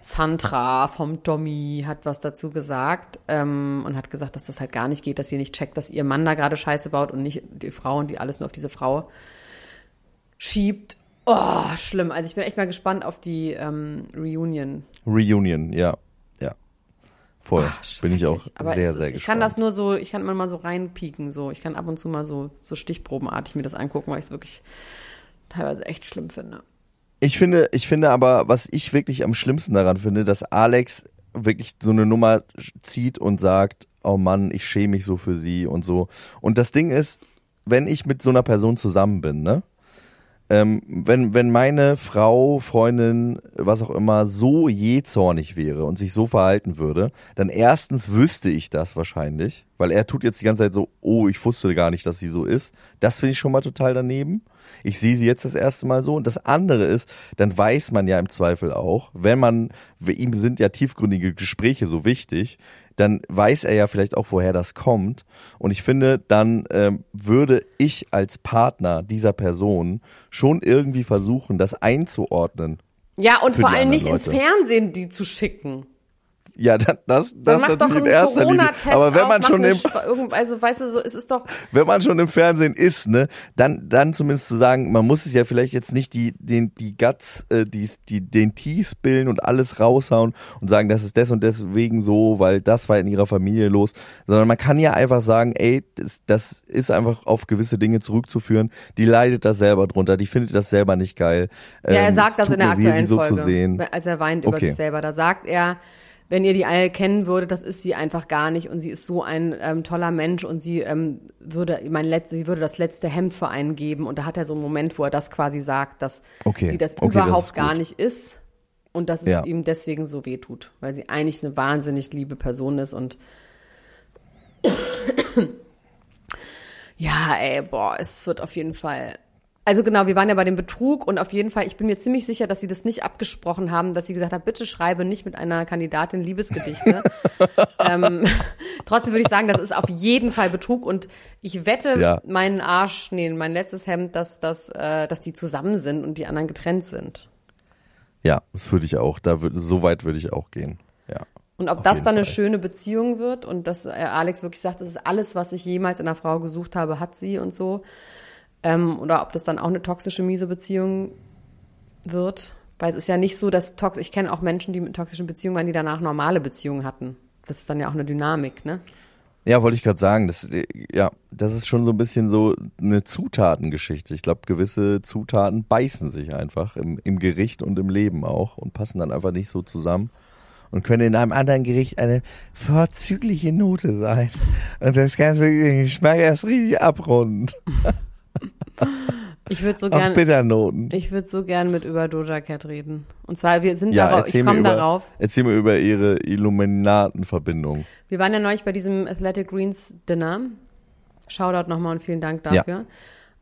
Sandra vom Tommy hat was dazu gesagt ähm, und hat gesagt, dass das halt gar nicht geht, dass sie nicht checkt, dass ihr Mann da gerade Scheiße baut und nicht die Frau und die alles nur auf diese Frau schiebt. Oh, schlimm. Also ich bin echt mal gespannt auf die ähm, Reunion. Reunion, ja. Ja. Voll. Ach, Bin ich auch. Aber sehr, ist, sehr Ich gespannt. kann das nur so, ich kann immer mal so reinpieken, so. Ich kann ab und zu mal so, so stichprobenartig mir das angucken, weil ich es wirklich teilweise echt schlimm finde. Ich finde, ich finde aber, was ich wirklich am schlimmsten daran finde, dass Alex wirklich so eine Nummer zieht und sagt, oh Mann, ich schäme mich so für sie und so. Und das Ding ist, wenn ich mit so einer Person zusammen bin, ne? Ähm, wenn, wenn meine Frau, Freundin, was auch immer, so jähzornig wäre und sich so verhalten würde, dann erstens wüsste ich das wahrscheinlich, weil er tut jetzt die ganze Zeit so, oh, ich wusste gar nicht, dass sie so ist. Das finde ich schon mal total daneben. Ich sehe sie jetzt das erste Mal so. Und das andere ist, dann weiß man ja im Zweifel auch, wenn man, ihm sind ja tiefgründige Gespräche so wichtig, dann weiß er ja vielleicht auch, woher das kommt. Und ich finde, dann ähm, würde ich als Partner dieser Person schon irgendwie versuchen, das einzuordnen. Ja, und vor allem nicht ins Leute. Fernsehen die zu schicken. Ja, das, das, das doch natürlich einen in erster Linie. Aber wenn auf, man mach schon im, also weißt du, so, es ist doch, wenn man schon im Fernsehen ist, ne, dann, dann zumindest zu sagen, man muss es ja vielleicht jetzt nicht die, den, die Guts, äh, die, die, den Tee spillen und alles raushauen und sagen, das ist des und deswegen so, weil das war in ihrer Familie los, sondern man kann ja einfach sagen, ey, das, das ist einfach auf gewisse Dinge zurückzuführen, die leidet da selber drunter, die findet das selber nicht geil. ja, er Ähm, sagt das in der weh, aktuellen so Folge, sehen. als er weint über Okay. sich selber. Da sagt er, wenn ihr die alle kennen würdet, das ist sie einfach gar nicht und sie ist so ein ähm, toller Mensch und sie ähm, würde mein letzte, sie würde das letzte Hemd für einen geben und da hat er so einen Moment, wo er das quasi sagt, dass Okay. sie das Okay, das überhaupt ist gar nicht ist Und dass es Ja. ihm deswegen so weh tut, weil sie eigentlich eine wahnsinnig liebe Person ist und ja, ey, boah, es wird auf jeden Fall. Also genau, wir waren ja bei dem Betrug und auf jeden Fall, ich bin mir ziemlich sicher, dass sie das nicht abgesprochen haben, dass sie gesagt haben, bitte schreibe nicht mit einer Kandidatin Liebesgedichte. ähm, trotzdem würde ich sagen, das ist auf jeden Fall Betrug und ich wette Ja. meinen Arsch, nee, mein letztes Hemd, dass, dass, äh, dass die zusammen sind und die anderen getrennt sind. Ja, das würde ich auch. Da würde, so weit würde ich auch gehen. Ja. Und ob das dann eine Fall. schöne Beziehung wird und dass äh, Alex wirklich sagt, das ist alles, was ich jemals in einer Frau gesucht habe, hat sie und so. Ähm, oder ob das dann auch eine toxische, miese Beziehung wird. Weil es ist ja nicht so, dass tox ich kenne auch Menschen, die mit toxischen Beziehungen waren, die danach normale Beziehungen hatten. Das ist dann ja auch eine Dynamik, ne? Ja, wollte ich gerade sagen, das, ja, das ist schon so ein bisschen so eine Zutatengeschichte. Ich glaube, gewisse Zutaten beißen sich einfach im, im Gericht und im Leben auch und passen dann einfach nicht so zusammen und können in einem anderen Gericht eine vorzügliche Note sein und das Ganze den Geschmack erst richtig abrunden. Ich würde so Auch gern, Bitternoten. ich würde so gern mit über Doja Cat reden. Und zwar, wir sind Ja, darauf, ich komme darauf. erzähl mir über ihre Illuminatenverbindung. Wir waren ja neulich bei diesem Athletic Greens Dinner. Shoutout nochmal und vielen Dank Ja. dafür.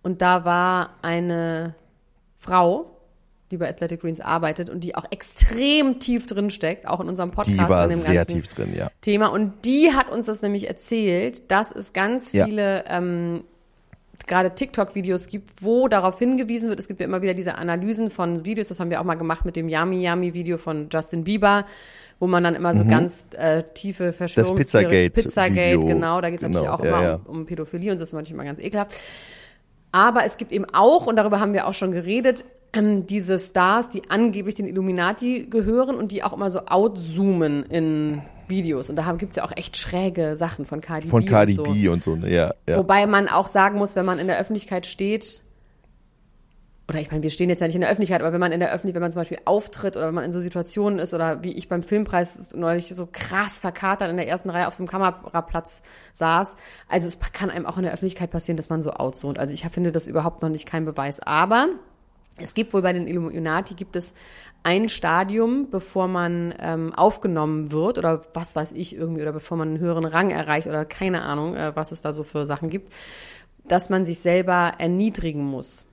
Und da war eine Frau, die bei Athletic Greens arbeitet und die auch extrem tief drin steckt, auch in unserem Podcast. Die war sehr ganzen tief drin, ja. Thema. Und die hat uns das nämlich erzählt, dass es ganz Ja. viele ähm, gerade TikTok-Videos gibt, wo darauf hingewiesen wird, es gibt ja immer wieder diese Analysen von Videos, das haben wir auch mal gemacht mit dem Yummy Yummy Video von Justin Bieber, wo man dann immer so ganz äh, tiefe Verschwörungstheorien, Mhm. Pizzagate Pizzagate, Video. genau, da geht es natürlich Genau, auch ja, immer ja. Um, um Pädophilie und das ist manchmal ganz ekelhaft. Aber es gibt eben auch, und darüber haben wir auch schon geredet, ähm, diese Stars, die angeblich den Illuminati gehören und die auch immer so outzoomen in Videos. Und da gibt es ja auch echt schräge Sachen von Cardi Von B. Cardi und so. B und so, ne? ja, ja. Wobei man auch sagen muss, wenn man in der Öffentlichkeit steht, oder ich meine, wir stehen jetzt ja nicht in der Öffentlichkeit, aber wenn man in der Öffentlichkeit, wenn man zum Beispiel auftritt oder wenn man in so Situationen ist oder wie ich beim Filmpreis neulich so krass verkatert in der ersten Reihe auf so einem Kameraplatz saß, also es kann einem auch in der Öffentlichkeit passieren, dass man so outzoomt. Also ich finde das überhaupt noch nicht kein Beweis. Aber es gibt wohl bei den Illuminati gibt es ein Stadium, bevor man ähm, aufgenommen wird oder was weiß ich irgendwie oder bevor man einen höheren Rang erreicht oder keine Ahnung, äh, was es da so für Sachen gibt, dass man sich selber erniedrigen muss.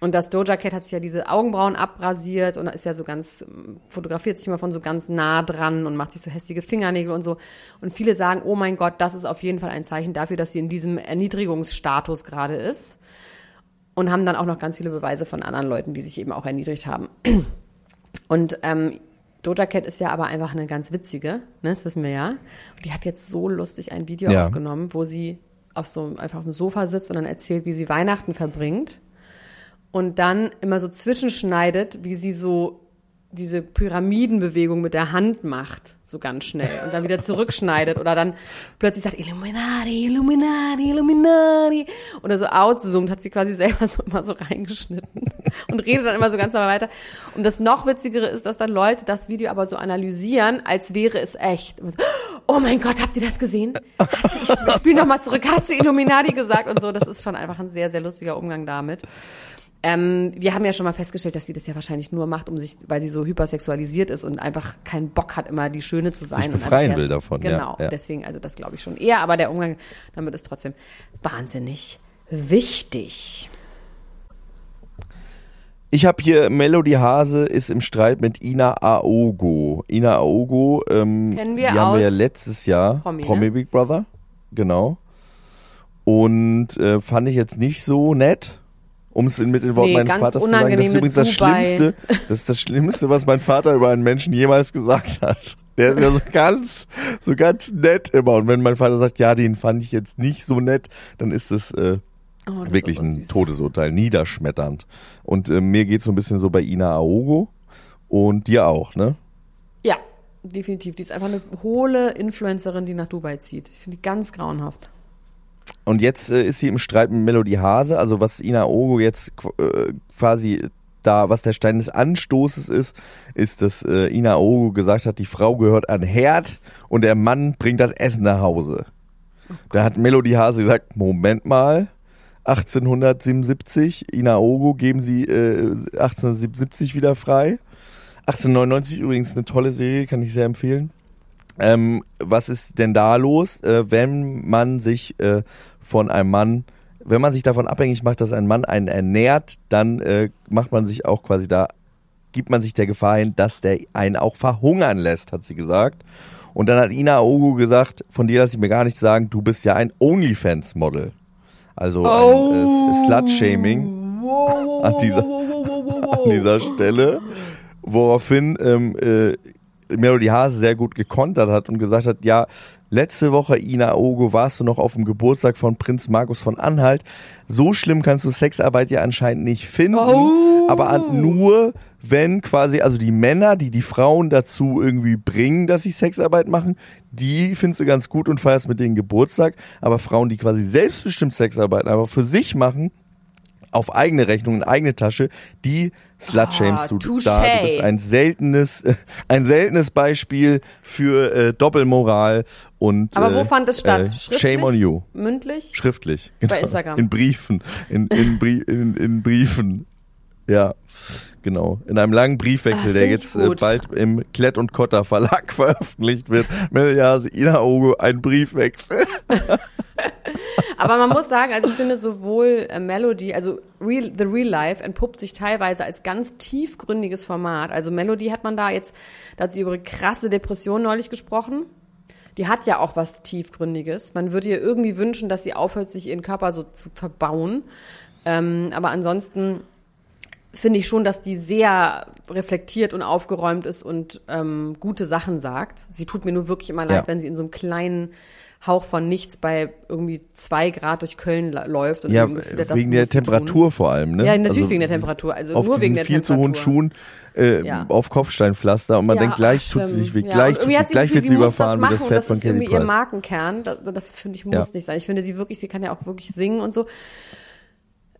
Und das Doja Cat hat sich ja diese Augenbrauen abrasiert und ist ja so ganz, fotografiert sich immer von so ganz nah dran und macht sich so hässliche Fingernägel und so. Und viele sagen, oh mein Gott, das ist auf jeden Fall ein Zeichen dafür, dass sie in diesem Erniedrigungsstatus gerade ist. Und haben dann auch noch ganz viele Beweise von anderen Leuten, die sich eben auch erniedrigt haben. Und ähm, Doja Cat ist ja aber einfach eine ganz witzige, ne, das wissen wir ja. Und die hat jetzt so lustig ein Video Ja. aufgenommen, wo sie auf so einfach auf dem Sofa sitzt und dann erzählt, wie sie Weihnachten verbringt und dann immer so zwischenschneidet, wie sie so diese Pyramidenbewegung mit der Hand macht, so ganz schnell und dann wieder zurückschneidet oder dann plötzlich sagt Illuminati, Illuminati, Illuminati oder so outzoomt, hat sie quasi selber so immer so reingeschnitten und redet dann immer so ganz normal weiter. Und das noch witzigere ist, dass dann Leute das Video aber so analysieren, als wäre es echt. So, Oh mein Gott, habt ihr das gesehen? Hat sie, ich spiele nochmal zurück, hat sie Illuminati gesagt und so. Das ist schon einfach ein sehr, sehr lustiger Umgang damit. Ähm, wir haben ja schon mal festgestellt, dass sie das ja wahrscheinlich nur macht, um sich, weil sie so hypersexualisiert ist und einfach keinen Bock hat, immer die Schöne zu sein. und befreien will davon, ja, Genau, ja. deswegen, also das glaube ich schon eher, aber der Umgang damit ist trotzdem wahnsinnig wichtig. Ich habe hier Melody Hase ist im Streit mit Ina Aogo. Ina Aogo, ähm, Kennen wir die haben wir ja letztes Jahr Promi, Promi, ne? Big Brother, genau. Und äh, fand ich jetzt nicht so nett, um es mit den Worten Nee, meines Vaters zu sagen. Das ist übrigens das Dubai. Schlimmste. Das ist das Schlimmste, was mein Vater über einen Menschen jemals gesagt hat. Der ist ja so ganz, so ganz nett immer. Und wenn mein Vater sagt, ja, den fand ich jetzt nicht so nett, dann ist es äh, Oh, das wirklich ein süß. Todesurteil, niederschmetternd. Und äh, mir geht's so ein bisschen so bei Ina Aogo und dir auch, ne? Ja, definitiv. Die ist einfach eine hohle Influencerin, die nach Dubai zieht. Ich finde die ganz grauenhaft. Und jetzt äh, ist sie im Streit mit Melody Hase, also was Ina Aogo jetzt äh, quasi da, was der Stein des Anstoßes ist, ist, dass äh, Ina Aogo gesagt hat, die Frau gehört an Herd und der Mann bringt das Essen nach Hause. da hat Melody Hase gesagt, Moment mal, 1877, Ina Aogo geben sie äh, 1877 wieder frei. 1899 übrigens eine tolle Serie, kann ich sehr empfehlen. Ähm, was ist denn da los, äh, wenn man sich äh, von einem Mann, wenn man sich davon abhängig macht, dass ein Mann einen ernährt, dann äh, macht man sich auch quasi da, gibt man sich der Gefahr hin, dass der einen auch verhungern lässt, hat sie gesagt. Und dann hat Ina Ogu gesagt, von dir lasse ich mir gar nichts sagen, du bist ja ein OnlyFans-Model. Also Oh. ein äh, Slut-Shaming an dieser, an dieser Stelle, woraufhin ähm, äh, Melody Hase sehr gut gekontert hat und gesagt hat, ja, letzte Woche, Ina Ogo, warst du noch auf dem Geburtstag von Prinz Markus von Anhalt. So schlimm kannst du Sexarbeit ja anscheinend nicht finden, Oh. aber nur wenn quasi, also die Männer, die die Frauen dazu irgendwie bringen, dass sie Sexarbeit machen, die findest du ganz gut und feierst mit denen Geburtstag, aber Frauen, die quasi selbstbestimmt Sexarbeit einfach für sich machen, auf eigene Rechnung, in eigene Tasche, die slutshamest Ah, du touché. da. Du bist ein seltenes, ein seltenes Beispiel für äh, Doppelmoral und Aber wo äh, fand es statt? äh, Schriftlich? Shame on you. Mündlich? Schriftlich. Genau. Instagram. In Briefen. In, in, Brie in, in Briefen. Ja, genau. In einem langen Briefwechsel, Ah, der jetzt äh, gut. bald im Klett und Kotter Verlag veröffentlicht wird. Ja, Ina Ogo, ein Briefwechsel. Aber man muss sagen, also ich finde sowohl äh, Melody, also Real, The Real Life entpuppt sich teilweise als ganz tiefgründiges Format. Also Melody hat man da jetzt, da hat sie über krasse Depression neulich gesprochen. Die hat ja auch was tiefgründiges. Man würde ihr irgendwie wünschen, dass sie aufhört, sich ihren Körper so zu verbauen. Ähm, aber ansonsten finde ich schon, dass die sehr reflektiert und aufgeräumt ist und ähm, gute Sachen sagt. Sie tut mir nur wirklich immer leid, Ja. wenn sie in so einem kleinen Hauch von nichts bei irgendwie zwei Grad durch Köln läuft. Und Ja, das das wegen der sie tun. Temperatur vor allem, ne? Ja, natürlich Also wegen der Temperatur. Also auf nur wegen der viel zu Temperatur. hohen Schuhen äh, Ja. auf Kopfsteinpflaster und man Ja, denkt, gleich ach, tut sie sich weh, gleich, tut sie, gleich das wird sie überfahren wie machen das Pferd das von ist Kelly irgendwie ihr. Markenkern. Das, das finde ich muss nicht sein. Ich finde sie wirklich, sie kann ja auch wirklich singen und so.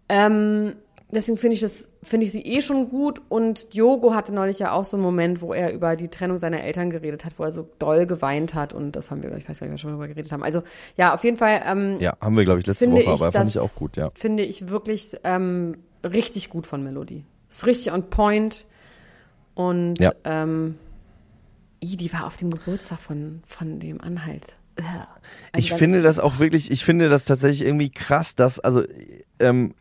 Ähm, deswegen finde ich das, finde ich sie eh schon gut. Und Diogo hatte neulich ja auch so einen Moment, wo er über die Trennung seiner Eltern geredet hat, wo er so doll geweint hat. Und das haben wir, ich weiß gar nicht, wir schon darüber geredet haben. Also ja, auf jeden Fall ähm, Ja, haben wir, glaube ich, letzte Woche, ich aber fand das- ich auch gut, ja. finde ich wirklich ähm, richtig gut von Melody. Ist richtig on point. Und Ja. ähm, i, die war auf dem Geburtstag von, von dem Anhalt. Also ich finde das auch wirklich, ich finde das tatsächlich irgendwie krass, dass, also, ähm,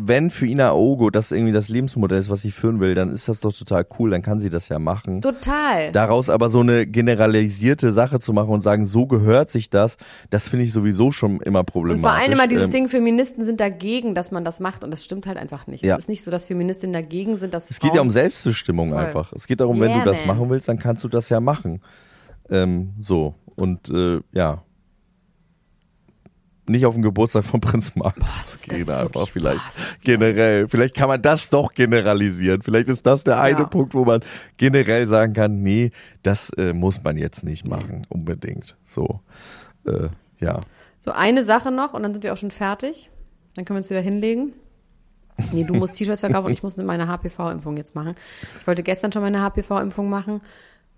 wenn für Ina Ogo das irgendwie das Lebensmodell ist, was sie führen will, dann ist das doch total cool, dann kann sie das ja machen. Total. Daraus aber so eine generalisierte Sache zu machen und sagen, so gehört sich das, das finde ich sowieso schon immer und problematisch. vor allem immer dieses Ähm, Ding, Feministen sind dagegen, dass man das macht. Und das stimmt halt einfach nicht. Ja. Es ist nicht so, dass Feministinnen dagegen sind, dass Es geht ja um Frauen- Selbstbestimmung Voll. einfach. Es geht darum, wenn Yeah, du das man. machen willst, dann kannst du das ja machen. Ähm, so. Und äh, ja. Nicht auf den Geburtstag von Prinz Markus das gehen ist einfach vielleicht. ist generell. Vielleicht kann man das doch generalisieren. Vielleicht ist das der eine Ja. Punkt, wo man generell sagen kann, nee, das äh, muss man jetzt nicht machen, unbedingt. So. Äh, ja. So, eine Sache noch und dann sind wir auch schon fertig. Dann können wir uns wieder hinlegen. Nee, du musst T-Shirts verkaufen und ich muss meine HPV-Impfung jetzt machen. Ich wollte gestern schon meine HPV-Impfung machen.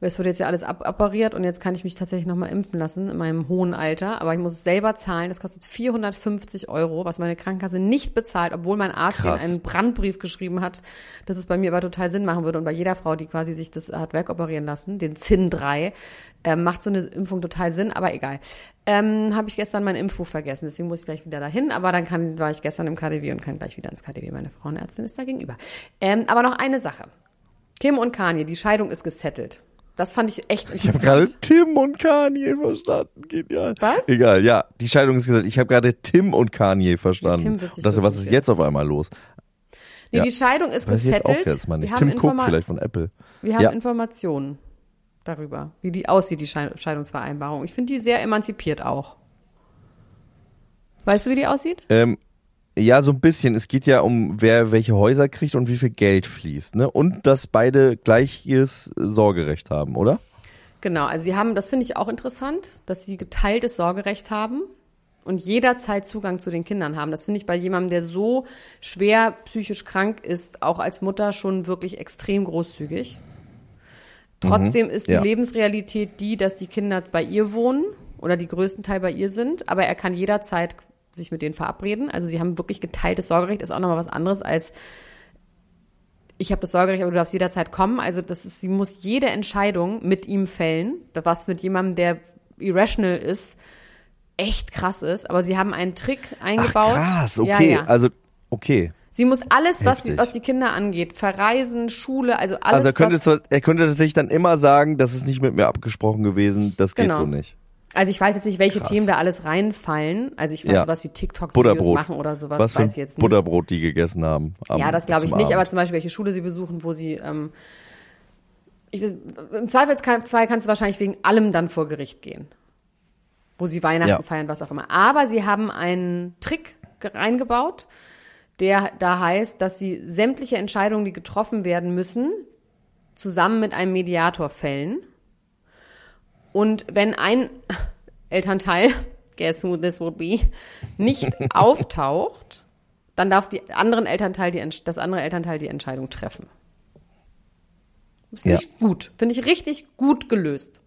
Es wird jetzt ja alles ab appariert und jetzt kann ich mich tatsächlich nochmal impfen lassen in meinem hohen Alter. Aber ich muss es selber zahlen. Das kostet 450 Euro, was meine Krankenkasse nicht bezahlt, obwohl mein Arzt Krass. in einen Brandbrief geschrieben hat, dass es bei mir aber total Sinn machen würde. Und bei jeder Frau, die quasi sich das hat wegoperieren lassen, den ZIN 3, ähm, macht so eine Impfung total Sinn, aber egal. Ähm, Habe ich gestern mein Impfbuch vergessen, deswegen muss ich gleich wieder dahin. Aber dann kann, war ich gestern im KDW und kann gleich wieder ins KDW. Meine Frauenärztin ist da gegenüber. Ähm, aber noch eine Sache. Kim und Kanye, die Scheidung ist gesettelt. Das fand ich echt Ich habe interessant. gerade Tim und Kanye verstanden. Genial. Was? Egal, ja. Die Scheidung ist gesagt. Ich habe gerade Tim und Kanye verstanden. Tim ich und dachte, was ist jetzt auf einmal los? nee, ja. die Scheidung ist Weiß ich jetzt gesettelt. auch jetzt mal nicht. Tim Cook vielleicht von Apple. Wir haben Ja. Informationen darüber, wie die aussieht, die Schei- Scheidungsvereinbarung. Ich finde die sehr emanzipiert auch. Weißt du, wie die aussieht? Ähm, ja, so ein bisschen. Es geht ja um, wer welche Häuser kriegt und wie viel Geld fließt. Ne? Und dass beide gleiches Sorgerecht haben, oder? Genau, also sie haben, das finde ich auch interessant, dass sie geteiltes Sorgerecht haben und jederzeit Zugang zu den Kindern haben. Das finde ich bei jemandem, der so schwer psychisch krank ist, auch als Mutter schon wirklich extrem großzügig. Trotzdem ist die ja. Lebensrealität die, dass die Kinder bei ihr wohnen oder die größten Teil bei ihr sind, aber er kann jederzeit sich mit denen verabreden. Also sie haben wirklich geteiltes Sorgerecht, ist auch nochmal was anderes als ich habe das Sorgerecht, aber du darfst jederzeit kommen. Also das ist, sie muss jede Entscheidung mit ihm fällen, was mit jemandem, der irrational ist, echt krass ist. Aber sie haben einen Trick eingebaut. Ach, krass, okay. Ja, ja. Also, okay. Sie muss alles, was, Heftig. was die Kinder angeht, verreisen, Schule, also alles, Also er könnte, was, er könnte sich dann immer sagen, das ist nicht mit mir abgesprochen gewesen, das geht Genau. so nicht. Also ich weiß jetzt nicht, welche Krass. Themen da alles reinfallen. Also ich weiß Ja. was wie TikTok-Videos machen oder sowas, Was weiß ich jetzt nicht. Butterbrot die gegessen haben. Ja, das glaube ich nicht, aber Abend. zum Beispiel, welche Schule sie besuchen, wo sie, ähm, ich, im Zweifelsfall kannst du wahrscheinlich wegen allem dann vor Gericht gehen. Wo sie Weihnachten Ja. feiern, was auch immer. Aber sie haben einen Trick ge- reingebaut, der da heißt, dass sie sämtliche Entscheidungen, die getroffen werden müssen, zusammen mit einem Mediator fällen. Und wenn ein Elternteil, guess who this would be, nicht auftaucht, dann darf die anderen Elternteil die, das andere Elternteil die Entscheidung treffen. Das finde Ja. ich gut. Finde ich richtig gut gelöst.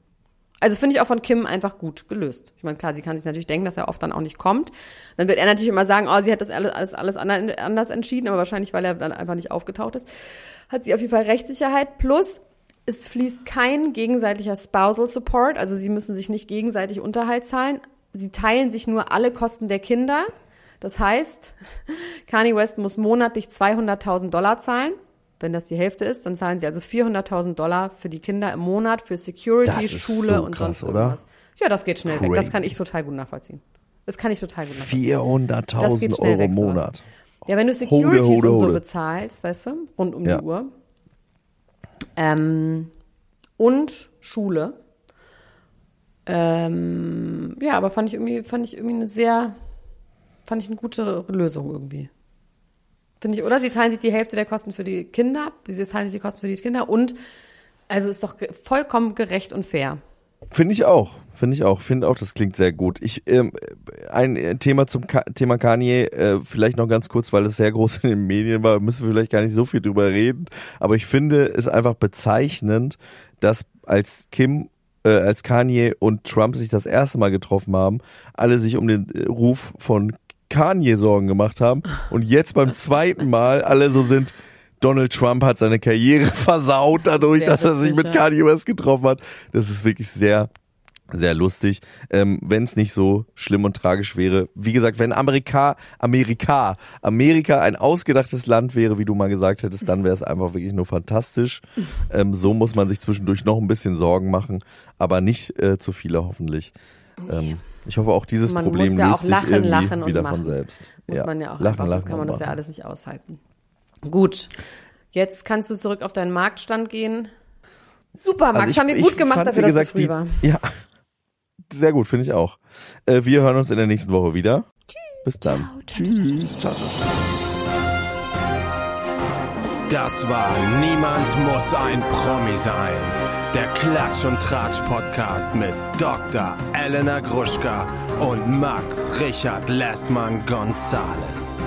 Also finde ich auch von Kim einfach gut gelöst. Ich meine, klar, sie kann sich natürlich denken, dass er oft dann auch nicht kommt. Dann wird er natürlich immer sagen, oh, sie hat das alles, alles, alles ander- anders entschieden, aber wahrscheinlich, weil er dann einfach nicht aufgetaucht ist, hat sie auf jeden Fall Rechtssicherheit. Plus, es fließt kein gegenseitiger Spousal Support, also sie müssen sich nicht gegenseitig Unterhalt zahlen. Sie teilen sich nur alle Kosten der Kinder. Das heißt, Kanye West muss monatlich 200.000 Dollar zahlen. Wenn das die Hälfte ist, dann zahlen sie also 400.000 Dollar für die Kinder im Monat, für Security, Schule so und krass, sonst oder? irgendwas. Ja, das geht schnell weg. Das Crazy. kann ich total gut nachvollziehen. Das kann ich total gut nachvollziehen. Das geht 400.000 schnell Euro im. Monat. Ja, wenn du Securities hode, und so hode. bezahlst, weißt du, rund um Ja. die Uhr. Ähm, und Schule. Ähm, ja, aber fand ich irgendwie, fand ich irgendwie eine sehr, fand ich eine gute Lösung irgendwie. Finde ich, oder? Sie teilen sich die Hälfte der Kosten für die Kinder, sie teilen sich die Kosten für die Kinder und also ist doch vollkommen gerecht und fair. Finde ich auch. Finde ich auch. Finde auch, das klingt sehr gut. Ich, ähm, ein Thema zum Ka Thema Kanye, äh, vielleicht noch ganz kurz, weil es sehr groß in den Medien war, müssen wir vielleicht gar nicht so viel drüber reden. Aber ich finde es einfach bezeichnend, dass als Kim, äh, als Kanye und Trump sich das erste Mal getroffen haben, alle sich um den äh, Ruf von Kanye Sorgen gemacht haben und jetzt beim zweiten Mal alle so sind, Donald Trump hat seine Karriere versaut dadurch, Sehr dass er sich mit ja. Kanye West getroffen hat. Das ist wirklich sehr, sehr lustig. Ähm, wenn es nicht so schlimm und tragisch wäre. Wie gesagt, wenn Amerika, Amerika, Amerika ein ausgedachtes Land wäre, wie du mal gesagt hättest, dann wäre es einfach wirklich nur fantastisch. Ähm, so muss man sich zwischendurch noch ein bisschen Sorgen machen, aber nicht äh, zu viele hoffentlich. Ähm, ich hoffe auch dieses Man Problem muss ja löst auch sich lachen, irgendwie lachen und wieder von machen. selbst. Muss man ja auch lachen, einfach, sonst lachen kann man das ja alles nicht aushalten. Gut, jetzt kannst du zurück auf deinen Marktstand gehen. Super, Max, Also ich- haben wir gut gemacht fand, dafür, wie dass gesagt, es früh die, war. Ja, sehr gut, finde ich auch. Äh, wir hören uns in der nächsten Woche wieder. Bis dann. Tschüss. Ciao, ciao. Das war Niemand muss ein Promi sein. Der Klatsch und Tratsch Podcast mit Dr. Elena Gruschka und Max Richard Lessmann Gonzales.